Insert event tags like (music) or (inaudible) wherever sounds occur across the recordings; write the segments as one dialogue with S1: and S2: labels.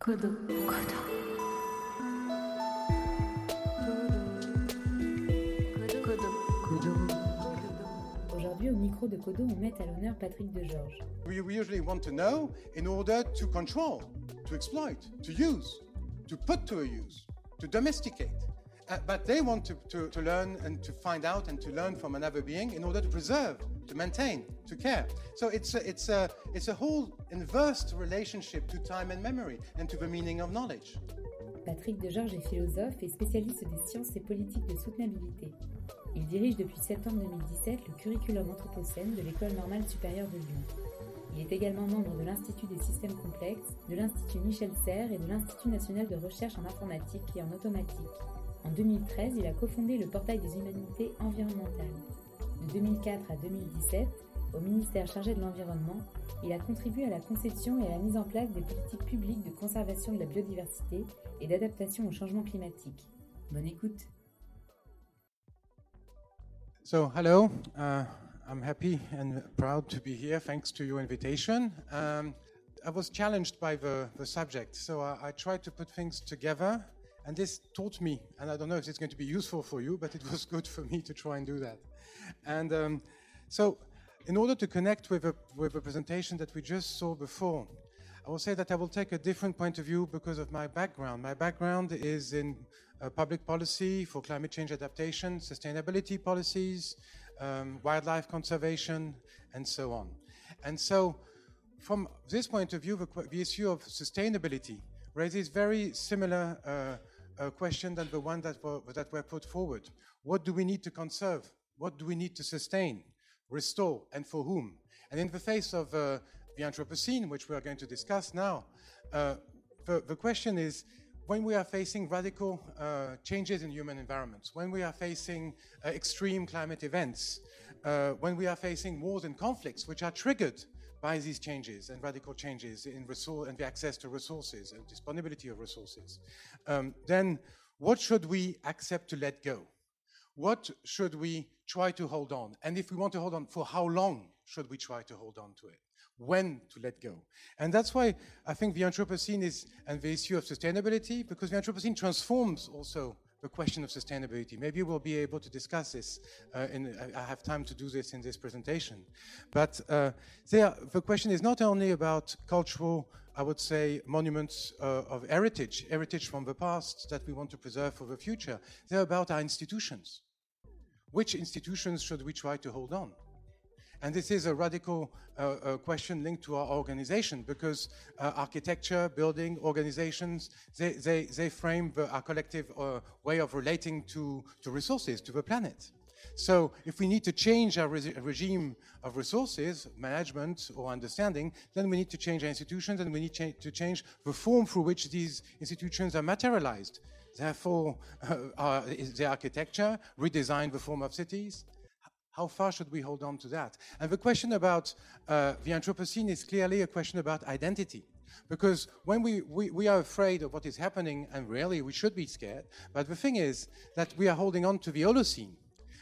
S1: Kodo. Kodo.
S2: Aujourd'hui, au micro de Kodo, on met à l'honneur Patrick de
S3: Georges. We usually want to know in order to control, to exploit, to use, to put to a use, to domesticate. Uh, but they want to, to, to learn and to find out and to learn from another being in order to preserve, to maintain, to care. So it's a, it's a, it's a whole inverse relationship to time and memory and to the meaning of knowledge.
S2: Patrick est philosophe et spécialiste des sciences et politiques de soutenabilité. Il dirige depuis septembre 2017 le curriculum Anthropocène de l'École normale supérieure de Lyon. Il est également membre de l'Institut des systèmes complexes, de l'Institut Michel Serres et de l'Institut national de recherche en informatique et en automatique. En 2013, il a cofondé le portail des humanités environnementales. De 2004 à 2017, au ministère chargé de l'environnement, il a contribué à la conception et à la mise en place des politiques publiques de conservation de la biodiversité et d'adaptation au changement climatique. Bonne écoute.
S3: So, hello. Uh, I'm happy and proud to be here. Thanks to your invitation. Um, I was challenged by the, subject, so I tried to put things together, and this taught me. And I don't know if it's going to be useful for you, but it was good for me to try and do that. And um, so, in order to connect with a, with a presentation that we just saw before, I will say that I will take a different point of view because of my background. My background is in uh, public policy for climate change adaptation, sustainability policies, um, wildlife conservation, and so on. And so, from this point of view, the, the issue of sustainability raises very similar uh, uh, question than the one that were, that were put forward. What do we need to conserve? What do we need to sustain, restore, and for whom? And in the face of uh, the Anthropocene, which we are going to discuss now, uh, the, the question is when we are facing radical uh, changes in human environments, when we are facing uh, extreme climate events, uh, when we are facing wars and conflicts which are triggered by these changes and radical changes in resource and the access to resources and disponibility of resources, um, then what should we accept to let go? What should we try to hold on? And if we want to hold on, for how long should we try to hold on to it? When to let go? And that's why I think the Anthropocene is, and the issue of sustainability, because the Anthropocene transforms also the question of sustainability. Maybe we'll be able to discuss this. Uh, I have time to do this in this presentation. But uh, there, the question is not only about cultural, I would say, monuments uh, of heritage, heritage from the past that we want to preserve for the future. They're about our institutions. Which institutions should we try to hold on? And this is a radical uh, uh, question linked to our organization because uh, architecture, building, organizations, they, they, they frame the, our collective uh, way of relating to, to resources, to the planet. So if we need to change our resi- regime of resources, management or understanding, then we need to change our institutions and we need cha- to change the form through which these institutions are materialized. Therefore, (laughs) uh, the architecture, redesign the form of cities, how far should we hold on to that? And the question about uh, the Anthropocene is clearly a question about identity. Because when we, we, we are afraid of what is happening, and really we should be scared, but the thing is that we are holding on to the Holocene.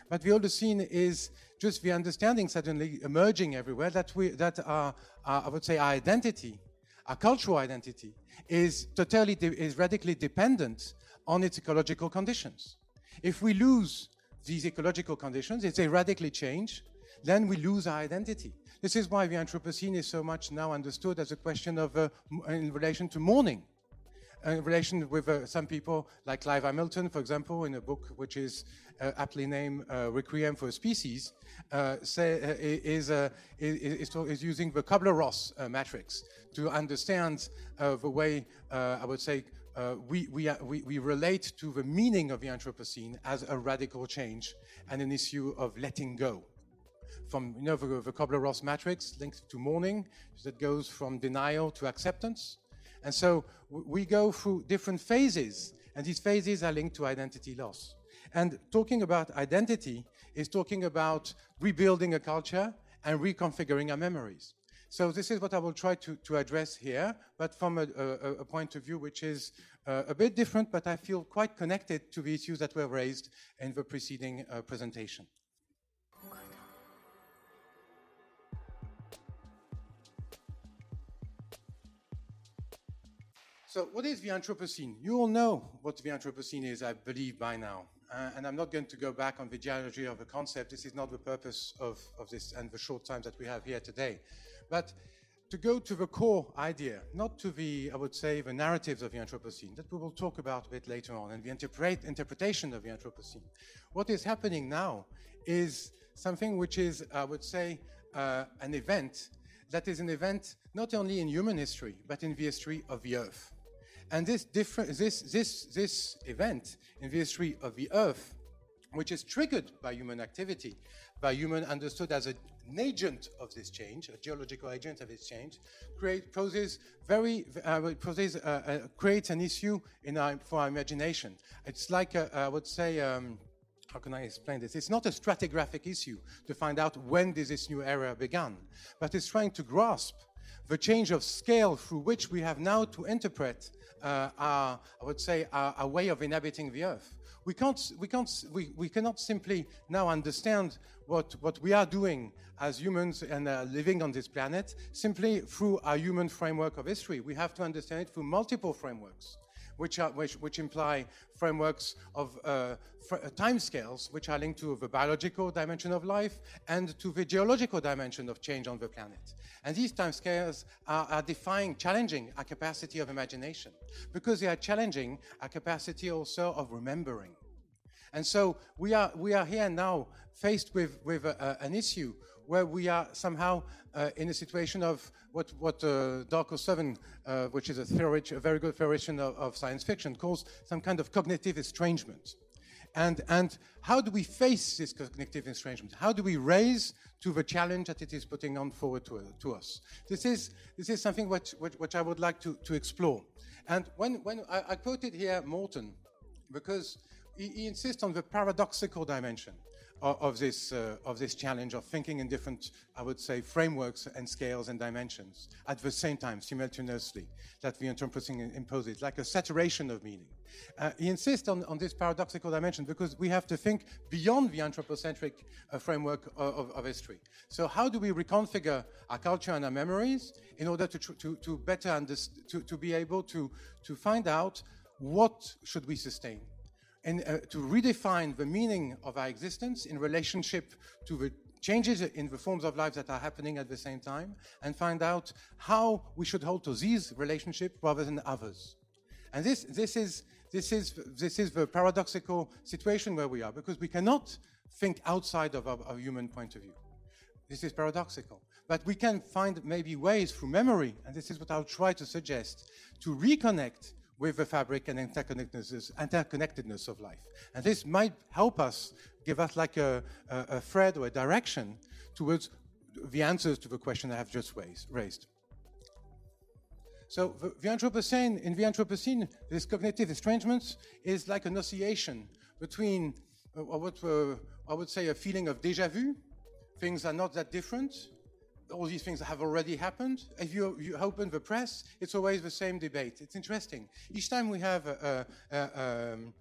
S3: But the Holocene is just the understanding suddenly emerging everywhere that, we, that our, our, I would say, our identity, our cultural identity, is totally, is radically dependent on its ecological conditions. If we lose these ecological conditions, if they radically change, then we lose our identity. This is why the Anthropocene is so much now understood as a question of, uh, in relation to mourning. Uh, In relation with uh, some people, like Clive Hamilton, for example, in a book which is uh, aptly named uh, Requiem for a Species, uh, say, is, is, is, using the Kubler-Ross uh, matrix to understand the way, I would say, uh, we, we, are- we, we relate to the meaning of the Anthropocene as a radical change and an issue of letting go. From you know, the, the Kubler-Ross matrix linked to mourning, that goes from denial to acceptance. And so we go through different phases, and these phases are linked to identity loss. And talking about identity is talking about rebuilding a culture and reconfiguring our memories. So this is what I will try to, to address here, but from a, a, a point of view which is uh, a bit different, but I feel quite connected to the issues that were raised in the preceding uh, presentation. So, what is the Anthropocene? You all know what the Anthropocene is, I believe, by now. Uh, and I'm not going to go back on the geology of the concept. This is not the purpose of, of this and the short time that we have here today. But to go to the core idea, not to the, I would say, the narratives of the Anthropocene, that we will talk about a bit later on, and the interpret, interpretation of the Anthropocene. What is happening now is something which is, I would say, uh, an event that is an event not only in human history, but in the history of the Earth. And this, different, this, this, this event in the history of the Earth, which is triggered by human activity, by human understood as a, an agent of this change, a geological agent of this change, create, poses very, uh, poses, uh, uh, creates an issue in our, for our imagination. It's like, a, I would say, um, how can I explain this? It's not a stratigraphic issue to find out when did this new era began, but it's trying to grasp the change of scale through which we have now to interpret uh, our, I would say, our, our, way of inhabiting the earth. We can't, we can't, we, we cannot simply now understand what, what we are doing as humans and uh, living on this planet simply through our human framework of history. We have to understand it through multiple frameworks which, are, which, which imply frameworks of uh, fr- uh, timescales, which are linked to the biological dimension of life and to the geological dimension of change on the planet. And these timescales are, are defying, challenging our capacity of imagination, because they are challenging our capacity also of remembering. And so we are, we are here now faced with, with a, a, an issue where we are somehow uh, in a situation of what, what uh, Darko Suvin, uh, which is a, a very good theoretician of, of, science fiction, calls some kind of cognitive estrangement. And, and how do we face this cognitive estrangement? How do we raise to the challenge that it is putting on forward to, to us? This is, this is something which, which, which I would like to, to explore. And when, when I, I quoted here Morton, because he, he insists on the paradoxical dimension of, this, uh, of this challenge of thinking in different, I would say, frameworks and scales and dimensions at the same time, simultaneously, that the Anthropocene imposes, like a saturation of meaning. Uh, he insists on, on this paradoxical dimension because we have to think beyond the anthropocentric uh, framework of, of, of, history. So how do we reconfigure our culture and our memories in order to, to, to better understand, to, to be able to, to find out what should we sustain? And uh, to redefine the meaning of our existence in relationship to the changes in the forms of life that are happening at the same time and find out how we should hold to these relationships rather than others. And this, this, is, this, is, this is the paradoxical situation where we are because we cannot think outside of our human point of view. This is paradoxical. But we can find maybe ways through memory, and this is what I'll try to suggest, to reconnect with the fabric and interconnectedness, interconnectedness of life. And this might help us, give us like a, a, a thread or a direction towards the answers to the question I have just raised. So the, the, Anthropocene, in the Anthropocene, this cognitive estrangement is like an oscillation between uh, what uh, I would say a feeling of déjà vu, things are not that different, all these things have already happened. If you, you, open the press, it's always the same debate. It's interesting. Each time we have a, a, um,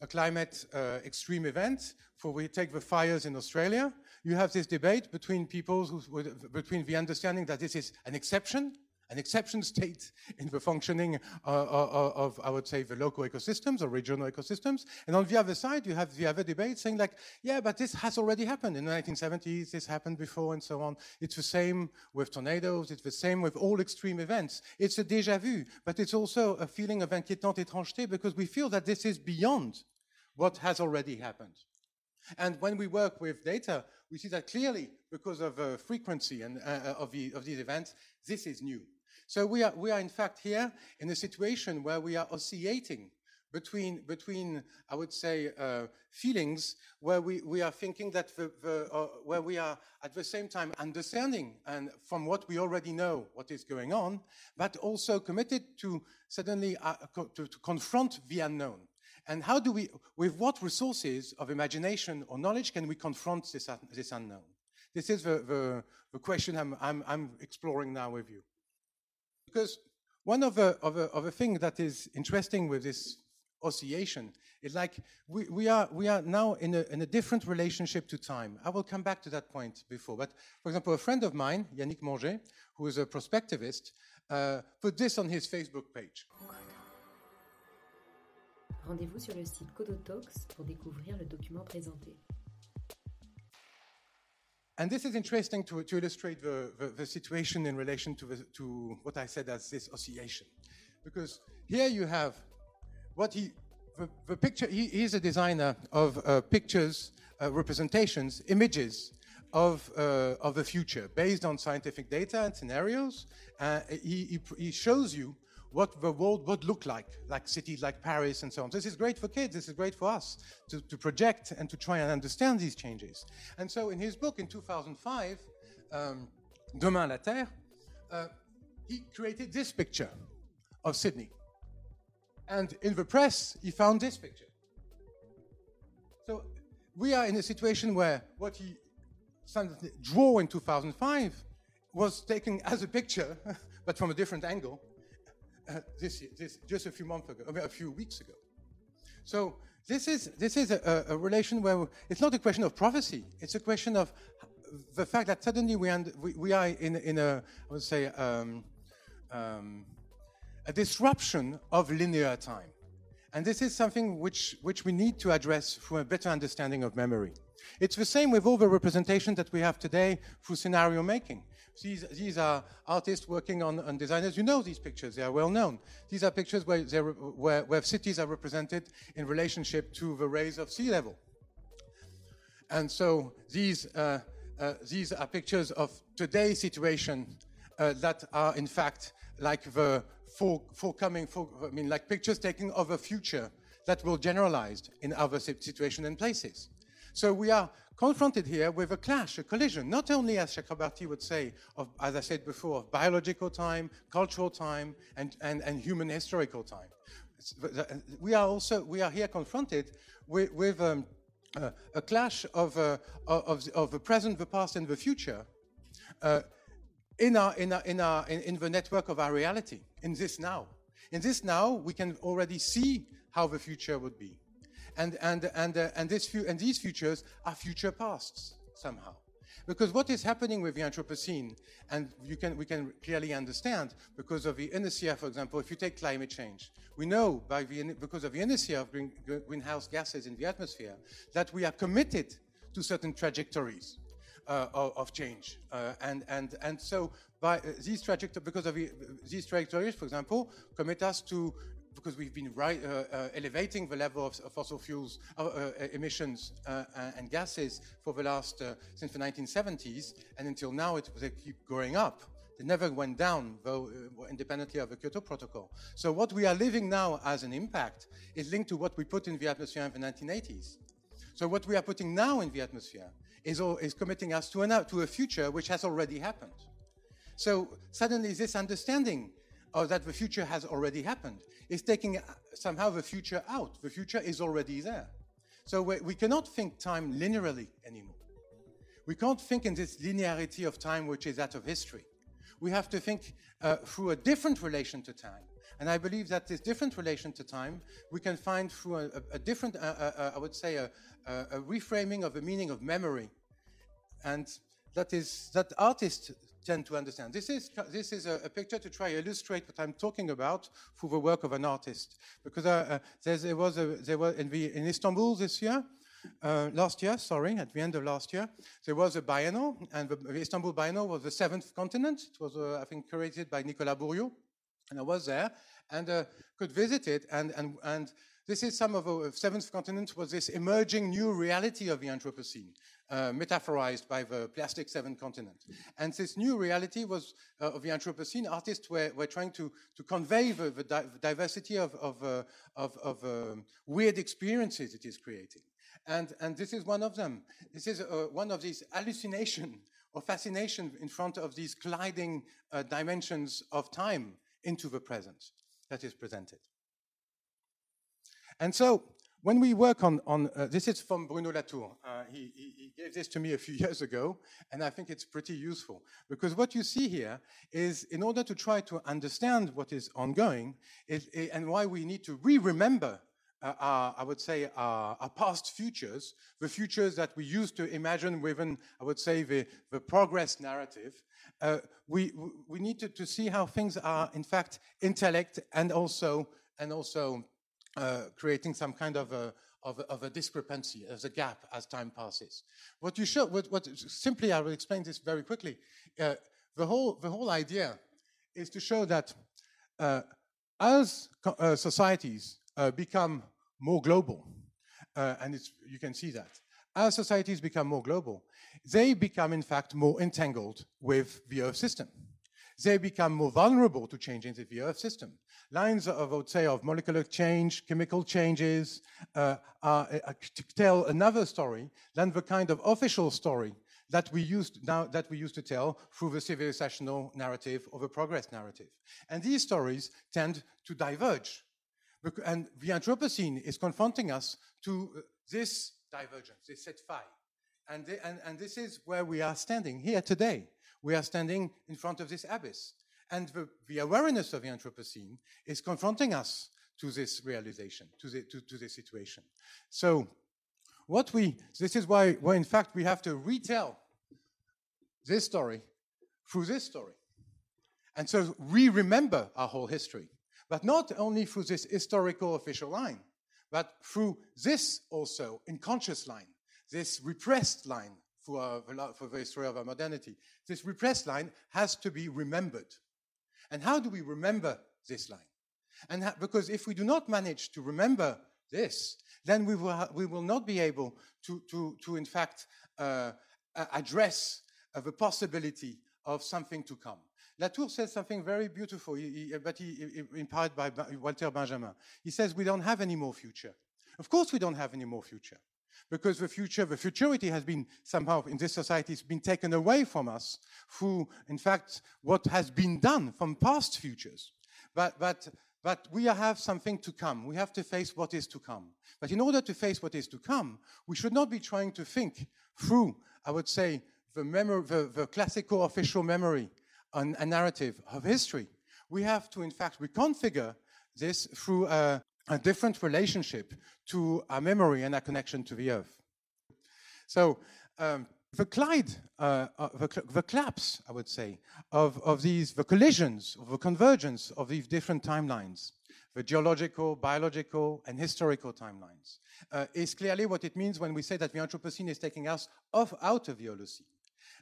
S3: a climate uh, extreme event, for we take the fires in Australia, you have this debate between people, who, between the understanding that this is an exception an exception state (laughs) in the functioning uh, uh, of, I would say, the local ecosystems or regional ecosystems. And on the other side, you have the other debate saying like, yeah, but this has already happened in the 1970s, this happened before and so on. It's the same with tornadoes, it's the same with all extreme events. It's a déjà vu, but it's also a feeling of inquiétante étrangeté because we feel that this is beyond what has already happened. And when we work with data, we see that clearly, because of uh, frequency and uh, of, the, of these events, this is new. So we are, we are in fact here in a situation where we are oscillating between, between I would say, uh, feelings where we, we are thinking that the, the uh, where we are at the same time understanding and from what we already know what is going on, but also committed to suddenly uh, to, to confront the unknown. And how do we, with what resources of imagination or knowledge can we confront this, this unknown? This is the, the, the question I'm, I'm, I'm exploring now with you. Because one of the, of, the, of the things that is interesting with this oscillation is like we, we, are, we are now in a, in a different relationship to time. I will come back to that point before. But for example, a friend of mine, Yannick Monget, who is a prospectivist, uh, put this on his Facebook page.
S2: Rendez-vous sur le site Codotalks pour découvrir le document présenté.
S3: And this is interesting to, to illustrate the, the, the, situation in relation to, the, to what I said as this oscillation. Because here you have what he, the, the picture, he, he's a designer of uh, pictures, uh, representations, images of, uh, of the future based on scientific data and scenarios. Uh, he, he, he shows you what the world would look like, like cities like Paris and so on. This is great for kids, this is great for us to, to project and to try and understand these changes. And so in his book in 2005, um, Demain la Terre, uh, he created this picture of Sydney. And in the press, he found this picture. So we are in a situation where what he drew in 2005 was taken as a picture, (laughs) but from a different angle, uh, this, this, just a few months ago, a few weeks ago. So this is, this is a, a, relation where it's not a question of prophecy. It's a question of the fact that suddenly we, we, we, are in, in a, I would say, um, um, a disruption of linear time. And this is something which, which we need to address for a better understanding of memory. It's the same with all the representations that we have today through scenario making. These, these are artists working on, on designers. You know these pictures, they are well known. These are pictures where, where, where cities are represented in relationship to the rise of sea level. And so these, uh, uh, these are pictures of today's situation uh, that are in fact like the forthcoming, for, I mean, like pictures taken of a future that will generalize in other situations and places. So we are confronted here with a clash, a collision, not only, as Chakrabarty would say, of, as I said before, of biological time, cultural time, and, and, and human historical time. We are also, we are here confronted with, with um, uh, a clash of, uh, of, of, the present, the past, and the future uh, in, our, in, our, in, our, in, in the network of our reality, in this now. In this now, we can already see how the future would be and, and, and, uh, and, this and these futures are future pasts somehow. Because what is happening with the Anthropocene, and you can, we can clearly understand because of the inertia, for example, if you take climate change, we know by the, because of the inertia of green, greenhouse gases in the atmosphere that we are committed to certain trajectories uh, of, of, change. Uh, and, and, and so by uh, these trajectories, because of the, these trajectories, for example, commit us to because we've been right, uh, uh, elevating the level of, fossil fuels uh, emissions and gases for the last, since the 1970s, and until now it, they keep going up. They never went down, though, independently of the Kyoto Protocol. So what we are living now as an impact is linked to what we put in the atmosphere in the 1980s. So what we are putting now in the atmosphere is, all, is committing us to, an, to a future which has already happened. So suddenly this understanding or that the future has already happened. It's taking uh, somehow the future out. The future is already there. So we, cannot think time linearly anymore. We can't think in this linearity of time, which is that of history. We have to think uh, through a different relation to time. And I believe that this different relation to time we can find through a, a, a different, uh, uh, uh I would say, a, a, reframing of the meaning of memory. And that is that artists tend to understand. This is, this is a, a, picture to try to illustrate what I'm talking about through the work of an artist. Because uh, uh, there was, a, there was in, the, in Istanbul this year, uh, last year, sorry, at the end of last year, there was a biennial, and the, the Istanbul Biennial was the seventh continent. It was, uh, I think, curated by Nicolas Bourriaud, and I was there and uh, could visit it. And, and, and this is some of the seventh continent was this emerging new reality of the Anthropocene uh, metaphorized by the plastic seven continent. And this new reality was uh, of the Anthropocene. Artists were, were trying to, to convey the, the di diversity of, of, uh, of, of um, weird experiences it is creating. And, and this is one of them. This is uh, one of these hallucination or fascination in front of these colliding uh, dimensions of time into the present that is presented. And so when we work on, on uh, this is from Bruno Latour. Uh, he, he, gave this to me a few (laughs) years ago, and I think it's pretty useful. Because what you see here is in order to try to understand what is ongoing and why we need to re-remember uh, our, I would say, our, our, past futures, the futures that we used to imagine within, I would say, the, the progress narrative, uh, we, we need to, to see how things are, in fact, intellect and also, and also uh, creating some kind of a, of a, of a discrepancy, as a gap as time passes. What you show, what, what simply, I will explain this very quickly. Uh, the whole, the whole idea is to show that uh, as uh, societies uh, become more global, and you can see that, as societies become more global, they become, in fact, more entangled with the Earth system. They become more vulnerable to changes in the Earth system. Lines of, I would say, of molecular change, chemical changes, uh, are, uh, tell another story than the kind of official story that we used now that we used to tell through the civilizational narrative or the progress narrative. And these stories tend to diverge. And the Anthropocene is confronting us to uh, this divergence, this set faille. And, the, and, and this is where we are standing here today. We are standing in front of this abyss. And the, the awareness of the Anthropocene is confronting us to this realization, to, the, to, to this situation. So, what we, this is why, why, in fact, we have to retell this story through this story. And so we remember our whole history, but not only through this historical official line, but through this also unconscious line, this repressed line for, our, for the history of our modernity. This repressed line has to be remembered. And how do we remember this line? And because if we do not manage to remember this, then we will, we will not be able to, to, to in fact, uh, address uh, the possibility of something to come. Latour says something very beautiful, he, he, but he, he, inspired by Walter Benjamin. He says, We don't have any more future. Of course, we don't have any more future. Because the future, the futurity has been somehow in this society has been taken away from us through, in fact, what has been done from past futures. But, but, but we have something to come. We have to face what is to come. But in order to face what is to come, we should not be trying to think through, I would say, the, memory, the, the classical official memory and a narrative of history. We have to, in fact, reconfigure this through a, a different relationship to our memory and our connection to the earth. So, um, the collide, uh, uh, the, the, collapse, I would say, of, of these, the collisions, of the convergence of these different timelines, the geological, biological, and historical timelines, uh, is clearly what it means when we say that the Anthropocene is taking us off out of the Holocene.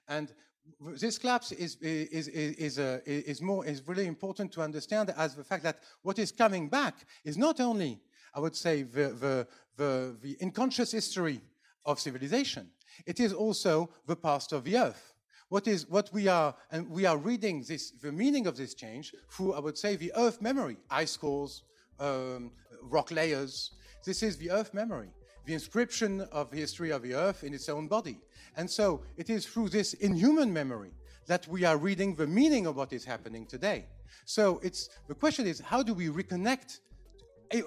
S3: And this collapse is, is, is, is, uh, is, more, is really important to understand as the fact that what is coming back is not only, I would say, the, the, the, the unconscious history of civilization, it is also the past of the earth. What is what we are, and we are reading this, the meaning of this change through, I would say, the earth memory, ice cores, um, rock layers. This is the earth memory the inscription of the history of the earth in its own body. And so it is through this inhuman memory that we are reading the meaning of what is happening today. So it's the question is how do we reconnect?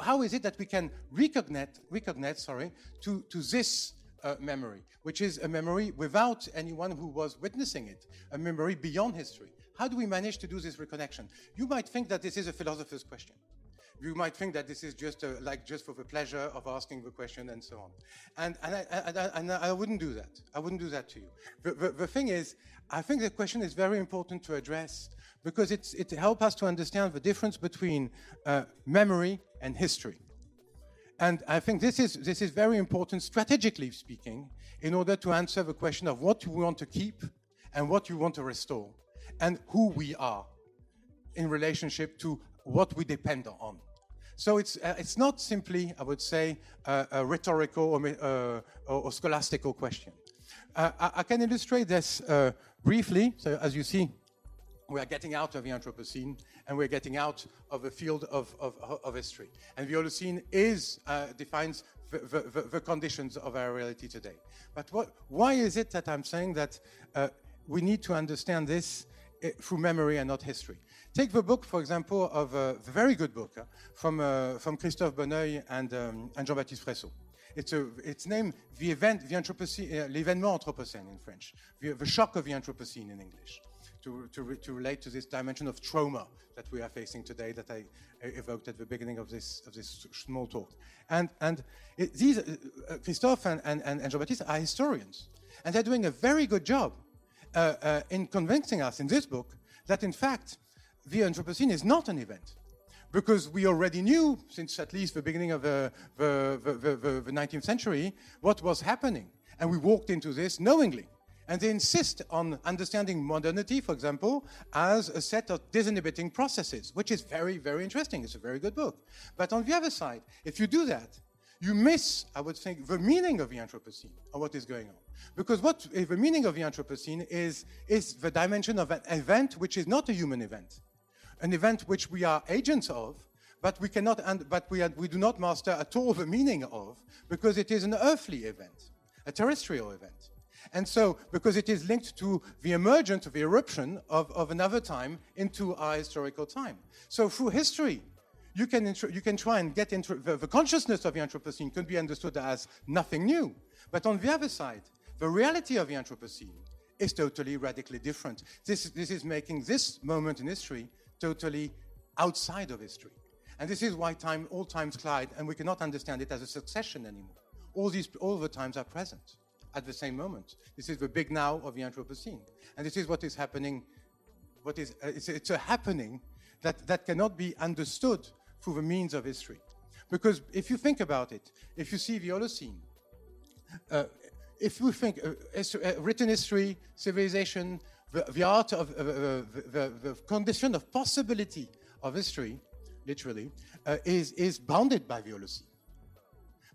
S3: How is it that we can reconnect, reconnect sorry, to, to this uh, memory, which is a memory without anyone who was witnessing it, a memory beyond history? How do we manage to do this reconnection? You might think that this is a philosopher's question you might think that this is just a, like just for the pleasure of asking the question and so on. And, and, I, I, and I wouldn't do that. I wouldn't do that to you. The, the, the thing is, I think the question is very important to address because it's, it helps us to understand the difference between uh, memory and history. And I think this is, this is very important, strategically speaking, in order to answer the question of what you want to keep and what you want to restore, and who we are in relationship to what we depend on. So it's, uh, it's not simply, I would say, uh, a rhetorical or, uh, or, scholastical question. Uh, I, I, can illustrate this uh, briefly. So as you see, we are getting out of the Anthropocene and we're getting out of the field of, of, of history. And the Holocene is, uh, defines the, the, the, conditions of our reality today. But what, why is it that I'm saying that we need to understand this through memory and not history? Take the book, for example, of a very good book uh, from, uh, from Christophe Bonneuil and, um, and Jean-Baptiste Fressoz. It's, a, it's named The Event, the Anthropocene, uh, L'événement Anthropocène in French, the, the, shock of the Anthropocene in English, to, to, re, to relate to this dimension of trauma that we are facing today that I evoked at the beginning of this, of this small talk. And, and it, these, uh, uh, Christophe and, and, and Jean-Baptiste are historians, and they're doing a very good job uh, uh, in convincing us in this book that in fact the Anthropocene is not an event, because we already knew since at least the beginning of the, the, the, the, the 19th century what was happening. And we walked into this knowingly. And they insist on understanding modernity, for example, as a set of disinhibiting processes, which is very, very interesting. It's a very good book. But on the other side, if you do that, you miss, I would think, the meaning of the Anthropocene or what is going on. Because what the meaning of the Anthropocene is, is the dimension of an event which is not a human event, an event which we are agents of, but we cannot, but we, are, we do not master at all the meaning of, because it is an earthly event, a terrestrial event. And so, because it is linked to the emergence, the eruption of, of another time into our historical time. So, through history, you can, you can try and get into the, the consciousness of the Anthropocene can be understood as nothing new. But on the other side, the reality of the Anthropocene is totally radically different. This, this is making this moment in history totally outside of history. And this is why time, all times collide, and we cannot understand it as a succession anymore. All, these, all the times are present at the same moment. This is the big now of the Anthropocene. And this is what is happening, what is, uh, it's, it's, a happening that, that cannot be understood through the means of history. Because if you think about it, if you see the Holocene, uh, if we think uh, uh, written history, civilization, the, the art of uh, the, the, the, condition of possibility of history, literally, uh, is, is bounded by the Holocene.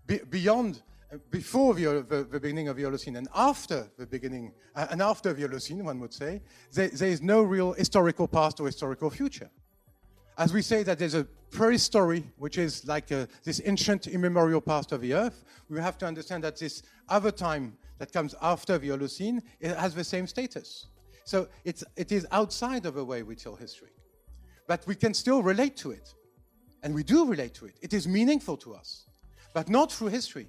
S3: Be, beyond before the, the, the, beginning of the Holocene and after the beginning, uh, and after the Holocene, one would say, there, there is no real historical past or historical future. As we say that there's a prehistory, which is like a, this ancient immemorial past of the Earth, we have to understand that this other time that comes after the Holocene has the same status. So it's, it is outside of the way we tell history. But we can still relate to it. And we do relate to it. It is meaningful to us, but not through history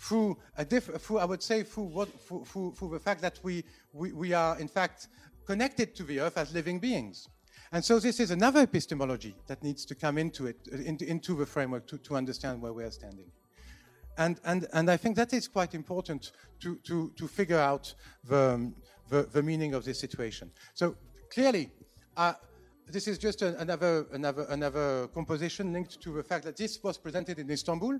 S3: through a diff- through, I would say, through, what, through, through, through the fact that we, we, we are, in fact, connected to the earth as living beings. And so this is another epistemology that needs to come into it, into, into the framework to, to understand where we are standing. And, and, and I think that is quite important to, to, to figure out the, the, the meaning of this situation. So clearly, uh, this is just a, another, another, another composition linked to the fact that this was presented in Istanbul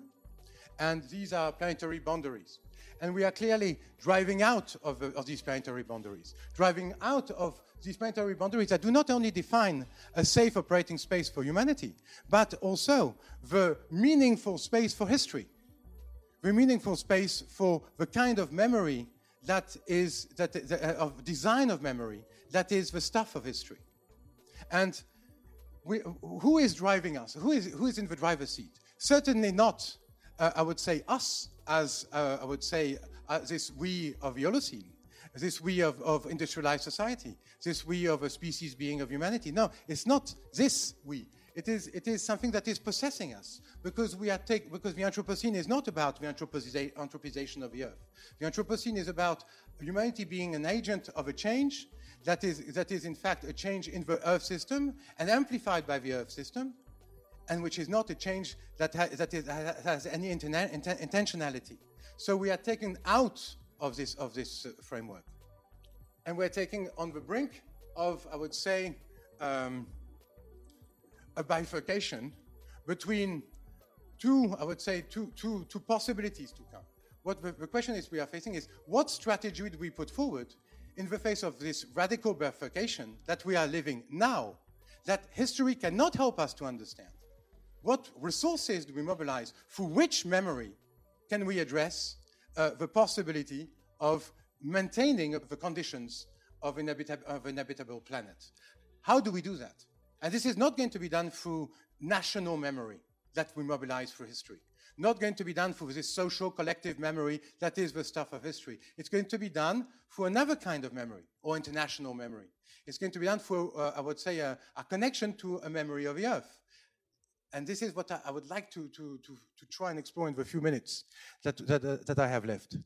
S3: and these are planetary boundaries. And we are clearly driving out of, the, of, these planetary boundaries, driving out of these planetary boundaries that do not only define a safe operating space for humanity, but also the meaningful space for history, the meaningful space for the kind of memory that is, that, the, of design of memory that is the stuff of history. And we, who is driving us? Who is, who is in the driver's seat? Certainly not uh, I would say us as uh, I would say uh, this we of the Holocene, this we of, of industrialized society, this we of a species being of humanity. No, it's not this we. It is, it is something that is possessing us because we are take, because the Anthropocene is not about the anthropization of the earth. The Anthropocene is about humanity being an agent of a change that is, that is in fact a change in the earth system and amplified by the earth system and which is not a change that, ha- that is, has any interna- int- intentionality. So we are taken out of this, of this uh, framework. And we're taking on the brink of, I would say, um, a bifurcation between two, I would say, two, two, two possibilities to come. What the, the question is we are facing is what strategy do we put forward in the face of this radical bifurcation that we are living now, that history cannot help us to understand? what resources do we mobilize? Through which memory can we address uh, the possibility of maintaining the conditions of an, of an habitable planet? How do we do that? And this is not going to be done through national memory that we mobilize through history. Not going to be done through this social collective memory that is the stuff of history. It's going to be done through another kind of memory or international memory. It's going to be done through, uh, I would say, a, a connection to a memory of the earth and this is what I, I would like to, to, to, to, try and explore in the few minutes that, that, uh, that I have left.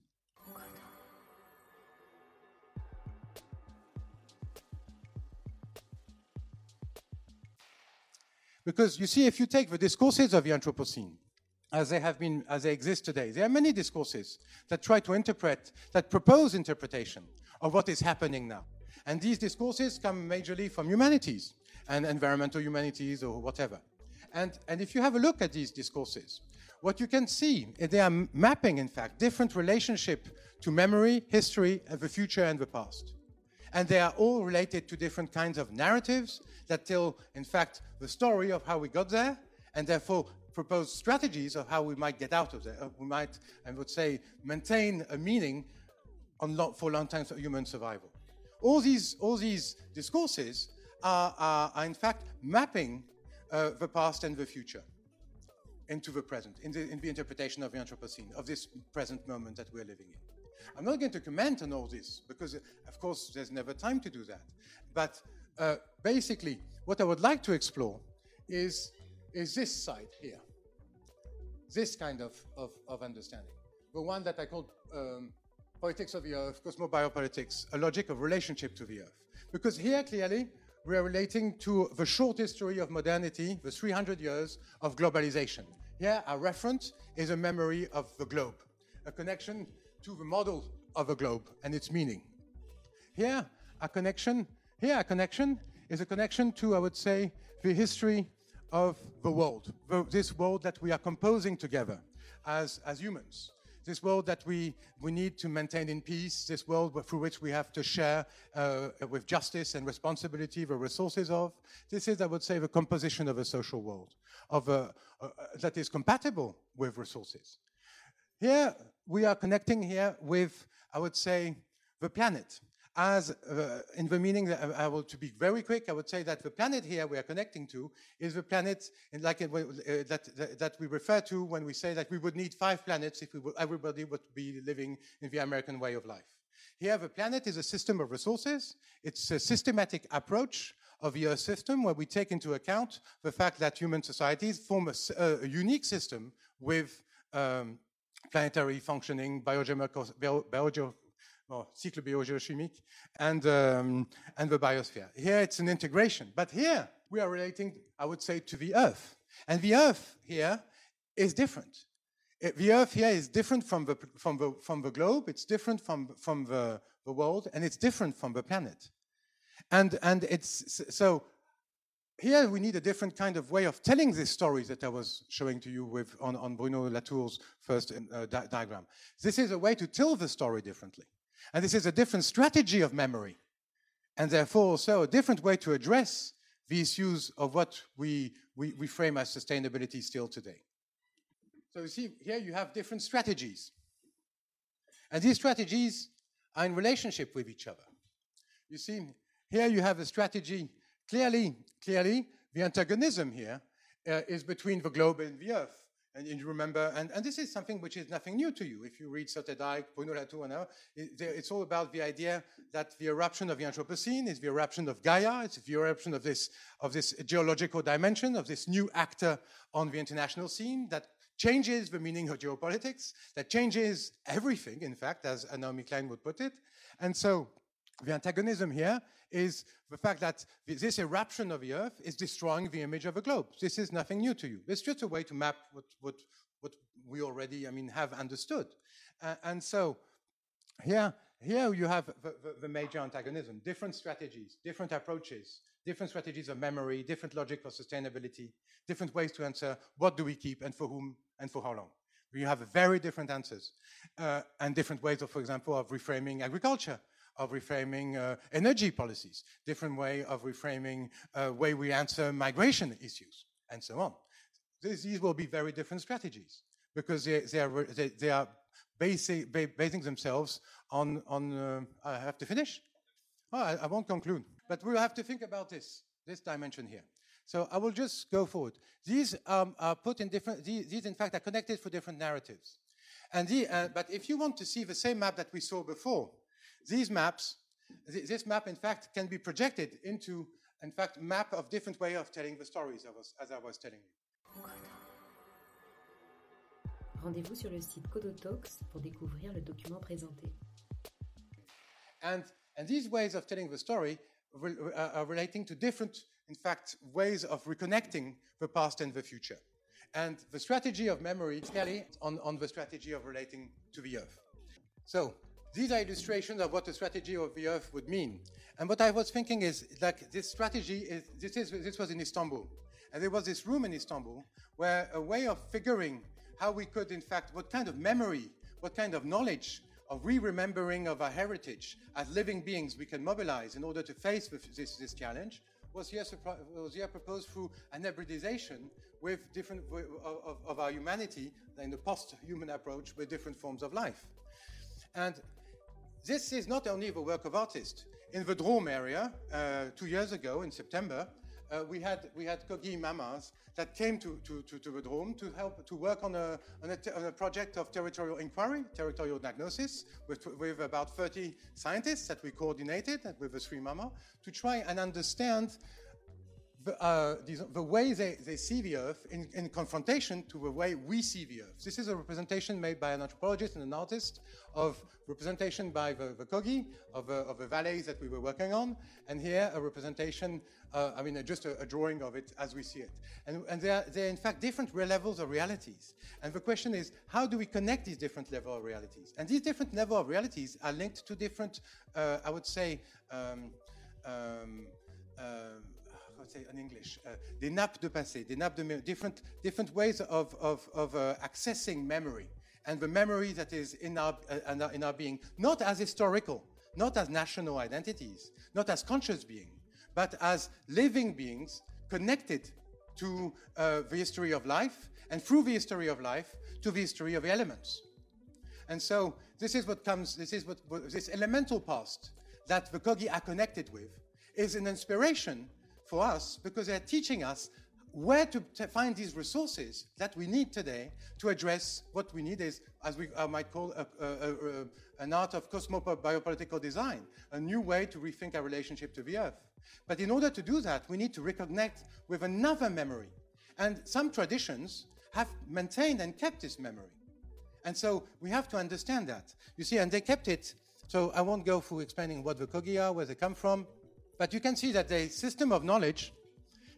S3: Because you see, if you take the discourses of the Anthropocene, as they have been, as they exist today, there are many discourses that try to interpret, that propose interpretation of what is happening now. And these discourses come majorly from humanities and environmental humanities or whatever. And, and if you have a look at these discourses, what you can see is they are mapping, in fact, different relationship to memory, history, and the future and the past. And they are all related to different kinds of narratives that tell, in fact, the story of how we got there, and therefore propose strategies of how we might get out of there. Uh, we might, I would say, maintain a meaning long, for long time for human survival. All these, all these discourses are, are, are in fact mapping uh, the past and the future into the present, in the, in the interpretation of the Anthropocene, of this present moment that we're living in. I'm not going to comment on all this because, of course, there's never time to do that. But uh, basically, what I would like to explore is, is this side here, this kind of, of, of understanding, the one that I call um, politics of the earth, cosmobiopolitics, a logic of relationship to the earth. Because here, clearly, we are relating to the short history of modernity, the 300 years of globalization. Here, our reference is a memory of the globe, a connection to the model of a globe and its meaning. Here, a connection, here a connection is a connection to, I would say, the history of the world, the, this world that we are composing together as, as humans this world that we, we need to maintain in peace, this world through which we have to share uh, with justice and responsibility the resources of. This is, I would say, the composition of a social world of a, uh, that is compatible with resources. Here, we are connecting here with, I would say, the planet as uh, in the meaning that I, will to be very quick, I would say that the planet here we are connecting to is the planet in like uh, that, that, that we refer to when we say that we would need five planets if we would, everybody would be living in the American way of life. Here, the planet is a system of resources. It's a systematic approach of the Earth system where we take into account the fact that human societies form a, a unique system with um, planetary functioning, biogeochemical, bio, biogeochimique, and, um, and the biosphere. Here it's an integration, but here we are relating, I would say, to the Earth. And the Earth here is different. It, the Earth here is different from the, from the, from the globe, it's different from, from the, the world, and it's different from the planet. And, and it's so here we need a different kind of way of telling these stories that I was showing to you with on, on Bruno Latour's first uh, di diagram. This is a way to tell the story differently. And this is a different strategy of memory, and therefore also a different way to address the issues of what we, we, we frame as sustainability still today. So you see, here you have different strategies. And these strategies are in relationship with each other. You see, here you have a strategy, clearly, clearly, the antagonism here uh, is between the globe and the earth. And you remember, and, and this is something which is nothing new to you. If you read Sloterdijk, Bruno Latour, now, it, it's all about the idea that the eruption of the Anthropocene is the eruption of Gaia, it's the eruption of this, of this geological dimension, of this new actor on the international scene that changes the meaning of geopolitics, that changes everything, in fact, as Naomi Klein would put it. And so the antagonism here is the fact that this eruption of the Earth is destroying the image of a globe. This is nothing new to you. It's just a way to map what, what, what we already, I mean, have understood. Uh, and so here, here you have the, the, the, major antagonism, different strategies, different approaches, different strategies of memory, different logic for sustainability, different ways to answer what do we keep and for whom and for how long. We have very different answers uh, and different ways of, for example, of reframing agriculture of reframing uh, energy policies, different way of reframing uh, way we answer migration issues, and so on. These, these will be very different strategies because they, they are, they, they are basing, basing themselves on, on uh, I have to finish? Oh, I, I won't conclude, but we'll have to think about this, this dimension here. So I will just go forward. These um, are put in different, these, these, in fact are connected for different narratives. And the, uh, but if you want to see the same map that we saw before, these maps, th this map, in fact, can be projected into, in fact, map of different way of telling the stories, as I was telling you.
S2: Rendez-vous sur le site Codotalks pour découvrir le document présenté.
S3: And, and these ways of telling the story re uh, are relating to different, in fact, ways of reconnecting the past and the future. And the strategy of memory is clearly on, on the strategy of relating to the earth. So these are illustrations of what the strategy of the Earth would mean. And what I was thinking is, like, this strategy is, this, is, this was in Istanbul. And there was this room in Istanbul where a way of figuring how we could, in fact, what kind of memory, what kind of knowledge of re-remembering of our heritage as living beings we can mobilize in order to face this, this challenge was here, was here proposed through an hybridization with different of, of our humanity in the post-human approach with different forms of life. And this is not only the work of artists. In the Drôme area, uh, two years ago in September, uh, we had we had Kogi mamas that came to, to, to, to the Drôme to help to work on a, on a, on a project of territorial inquiry, territorial diagnosis, with, with about 30 scientists that we coordinated with the three mama to try and understand the, uh, the, way they, they, see the Earth in, in, confrontation to the way we see the Earth. This is a representation made by an anthropologist and an artist of representation by the, the Kogi of, uh, of, the valleys that we were working on, and here a representation, uh, I mean, just a, a, drawing of it as we see it. And, and they're, they're, in fact different levels of realities. And the question is, how do we connect these different levels of realities? And these different levels of realities are linked to different, uh, I would say, um, um, um say in English, uh, des nappes de passé, des nappes de different, different ways of, of, of uh, accessing memory and the memory that is in our, uh, in our being, not as historical, not as national identities, not as conscious being, but as living beings connected to uh, the history of life and through the history of life to the history of elements. And so this is what comes, this is what, this elemental past that the Kogi are connected with is an inspiration for us because they're teaching us where to, find these resources that we need today to address what we need is, as we uh, might call, a, a, a, an art of cosmo-biopolitical design, a new way to rethink our relationship to the Earth. But in order to do that, we need to reconnect with another memory. And some traditions have maintained and kept this memory. And so we have to understand that. You see, and they kept it. So I won't go through explaining what the Kogi are, where they come from. But you can see that the system of knowledge,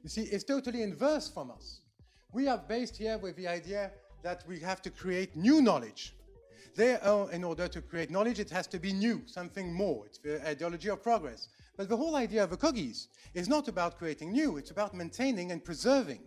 S3: you see, is totally inverse from us. We are based here with the idea that we have to create new knowledge. There, oh, in order to create knowledge, it has to be new, something more. It's the ideology of progress. But the whole idea of the Kogis is not about creating new, it's about maintaining and preserving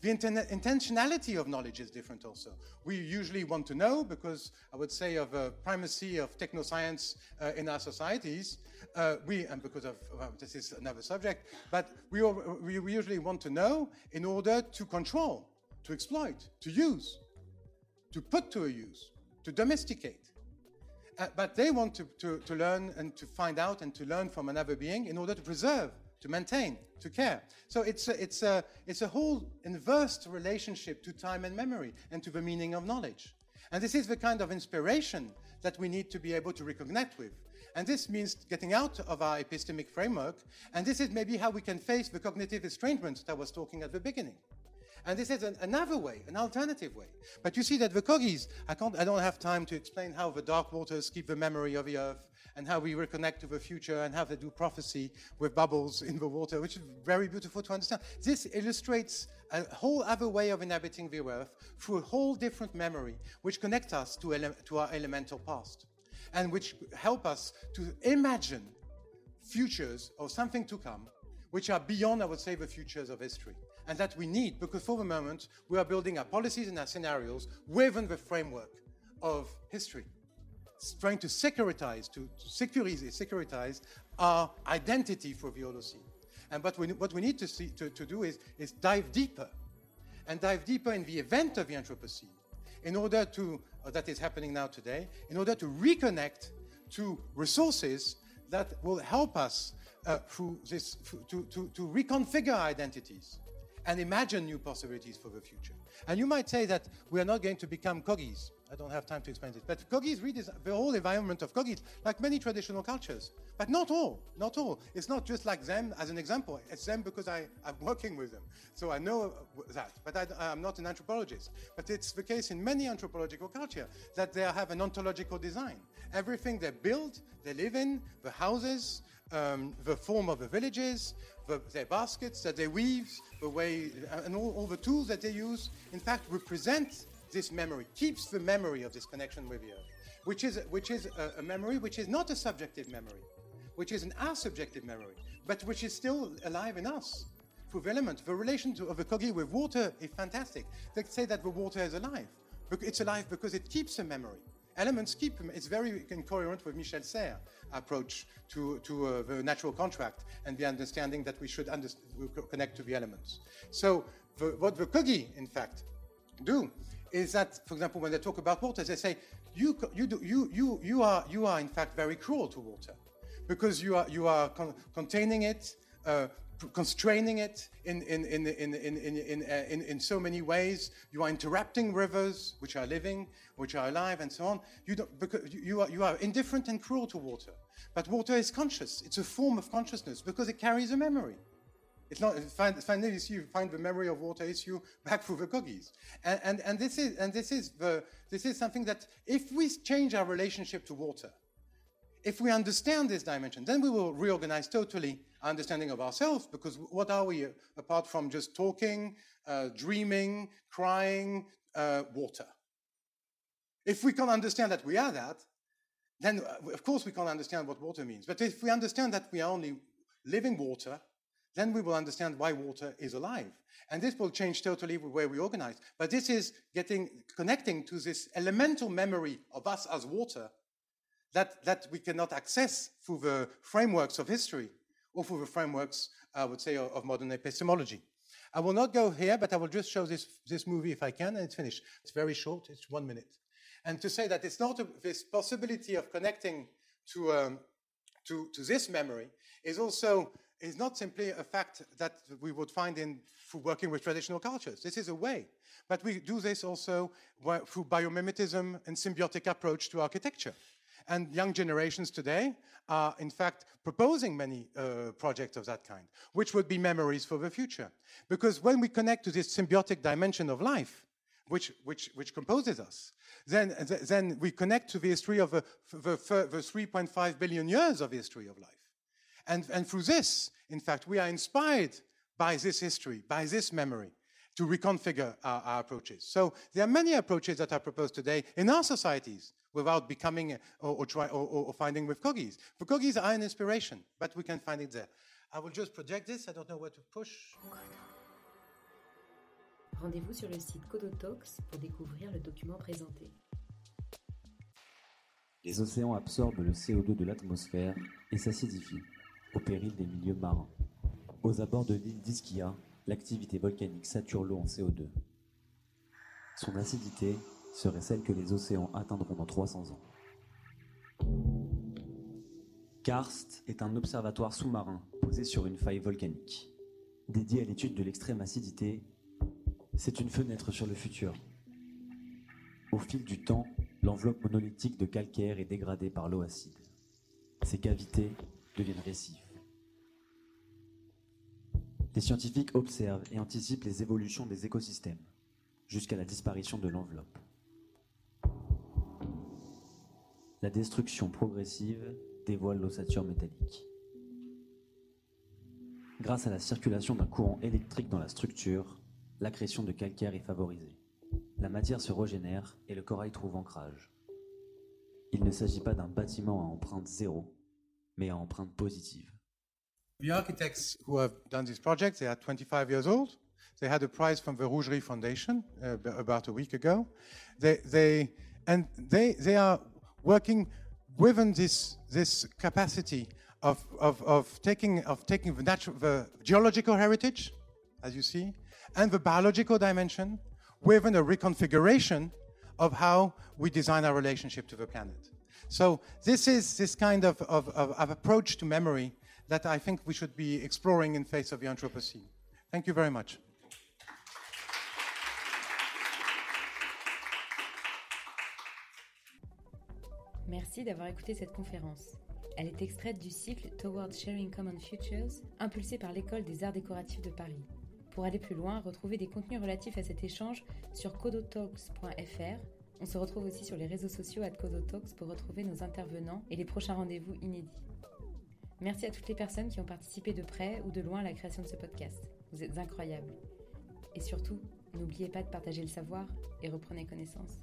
S3: the intentionality of knowledge is different also. We usually want to know because I would say of a primacy of technoscience uh, in our societies. Uh, we, and because of, well, this is another subject, but we, all, we usually want to know in order to control, to exploit, to use, to put to a use, to domesticate. Uh, but they want to, to, to learn and to find out and to learn from another being in order to preserve to maintain, to care. So it's a, it's a, it's a whole inverse relationship to time and memory and to the meaning of knowledge. And this is the kind of inspiration that we need to be able to reconnect with. And this means getting out of our epistemic framework. And this is maybe how we can face the cognitive estrangement that I was talking at the beginning. And this is an, another way, an alternative way. But you see that the Kogis, I, can't, I don't have time to explain how the dark waters keep the memory of the earth and how we reconnect to the future and how they do prophecy with bubbles in the water, which is very beautiful to understand. This illustrates a whole other way of inhabiting the earth through a whole different memory, which connects us to, ele- to our elemental past and which help us to imagine futures or something to come, which are beyond, I would say, the futures of history and that we need because for the moment we are building our policies and our scenarios within the framework of history trying to securitize, to, to securize, securitize our identity for the Holocene. And but we, what we need to, see, to, to do is, is dive deeper and dive deeper in the event of the Anthropocene in order to, uh, that is happening now today, in order to reconnect to resources that will help us uh, through this, to, to, to reconfigure identities and imagine new possibilities for the future. And you might say that we are not going to become Kogis. I don't have time to explain this. But Kogis read the whole environment of Kogis, like many traditional cultures. But not all, not all. It's not just like them as an example. It's them because I, am working with them. So I know that. But I, am not an anthropologist. But it's the case in many anthropological cultures that they have an ontological design. Everything they build, they live in, the houses, um, the form of the villages, the, their baskets that they weave, the way, and all, all the tools that they use, in fact, represent this memory, keeps the memory of this connection with the earth, which is, which is a, a memory which is not a subjective memory, which is an subjective memory, but which is still alive in us. through the element. The relation to, of the Kogi with water is fantastic. They say that the water is alive. It's alive because it keeps a memory. Elements keep, it's very coherent with Michel Serres' approach to, to uh, the natural contract and the understanding that we should connect to the elements. So the, what the Kogi, in fact, do is that, for example, when they talk about water, they say, you, you, do, you, you, you, are, you are in fact very cruel to water because you are, you are con containing it, uh, constraining it in, in, in, in, in, in, uh, in, in, so many ways. You are interrupting rivers, which are living, which are alive, and so on. You, don't, because you, are, you are indifferent and cruel to water. But water is conscious. It's a form of consciousness because it carries a memory. It's not find, find issue, find the memory of water issue back through the Kogis. And, and, and, this is, and this, is the, this is something that if we change our relationship to water, if we understand this dimension, then we will reorganize totally our understanding of ourselves because what are we uh, apart from just talking, uh, dreaming, crying, uh, water? If we can't understand that we are that, then uh, of course we can't understand what water means. But if we understand that we are only living water, then we will understand why water is alive. And this will change totally the way we organize. But this is getting connecting to this elemental memory of us as water that, that we cannot access through the frameworks of history or through the frameworks, I would say, of, modern epistemology. I will not go here, but I will just show this, this movie if I can, and it's finished. It's very short, it's one minute. And to say that it's not a, this possibility of connecting to, um, to, to this memory is also is not simply a fact that we would find in working with traditional cultures. This is a way. But we do this also through biomimetism and symbiotic approach to architecture. And young generations today are, in fact, proposing many uh, projects of that kind, which would be memories for the future. Because when we connect to this symbiotic dimension of life, which, which, which composes us, then, then we connect to the history of the, the, the 3.5 billion years of the history of life. And, and through this, in fact, we are inspired by this history, by this memory, to reconfigure our, our, approaches. So there are many approaches that are proposed today in our societies without becoming or, or, try, or, or finding with Kogis. The Kogis are an inspiration, but we can find it there. I will just project this. I don't know where to push.
S2: Rendez-vous sur le site Codotalks pour découvrir le document présenté.
S4: Les océans absorbent le CO2 de l'atmosphère et s'acidifient au péril des milieux marins. Aux abords de l'île d'Ischia, l'activité volcanique sature l'eau en CO2. Son acidité serait celle que les océans atteindront dans 300 ans. Karst est un observatoire sous-marin posé sur une faille volcanique. Dédié à l'étude de l'extrême acidité, c'est une fenêtre sur le futur. Au fil du temps, l'enveloppe monolithique de calcaire est dégradée par l'eau acide. Ces cavités Les scientifiques observent et anticipent les évolutions des écosystèmes jusqu'à la disparition de l'enveloppe. La destruction progressive dévoile l'ossature métallique. Grâce à la circulation d'un courant électrique dans la structure, l'accrétion de calcaire est favorisée. La matière se régénère et le corail trouve ancrage. Il ne s'agit pas d'un bâtiment à empreinte zéro, mais à empreinte positive.
S3: The architects who have done this project, they are 25 years old. They had a prize from the Rougerie Foundation uh, about a week ago. They, they, and they, they are working within this, this capacity of, of, of, taking, of taking the, natural, the geological heritage, as you see, and the biological dimension within a reconfiguration of how we design our relationship to the planet. So this is this kind of, of, of, approach to memory that I think we should be exploring in face of the Anthropocene. Thank you very much.
S2: Merci d'avoir écouté cette conférence. Elle est extraite du cycle Towards Sharing Common Futures, impulsé par l'École des Arts Décoratifs de Paris. Pour aller plus loin, retrouvez des contenus relatifs à cet échange sur codotalks.fr on se retrouve aussi sur les réseaux sociaux à Talks pour retrouver nos intervenants et les prochains rendez-vous inédits. Merci à toutes les personnes qui ont participé de près ou de loin à la création de ce podcast. Vous êtes incroyables. Et surtout, n'oubliez pas de partager le savoir et reprenez connaissance.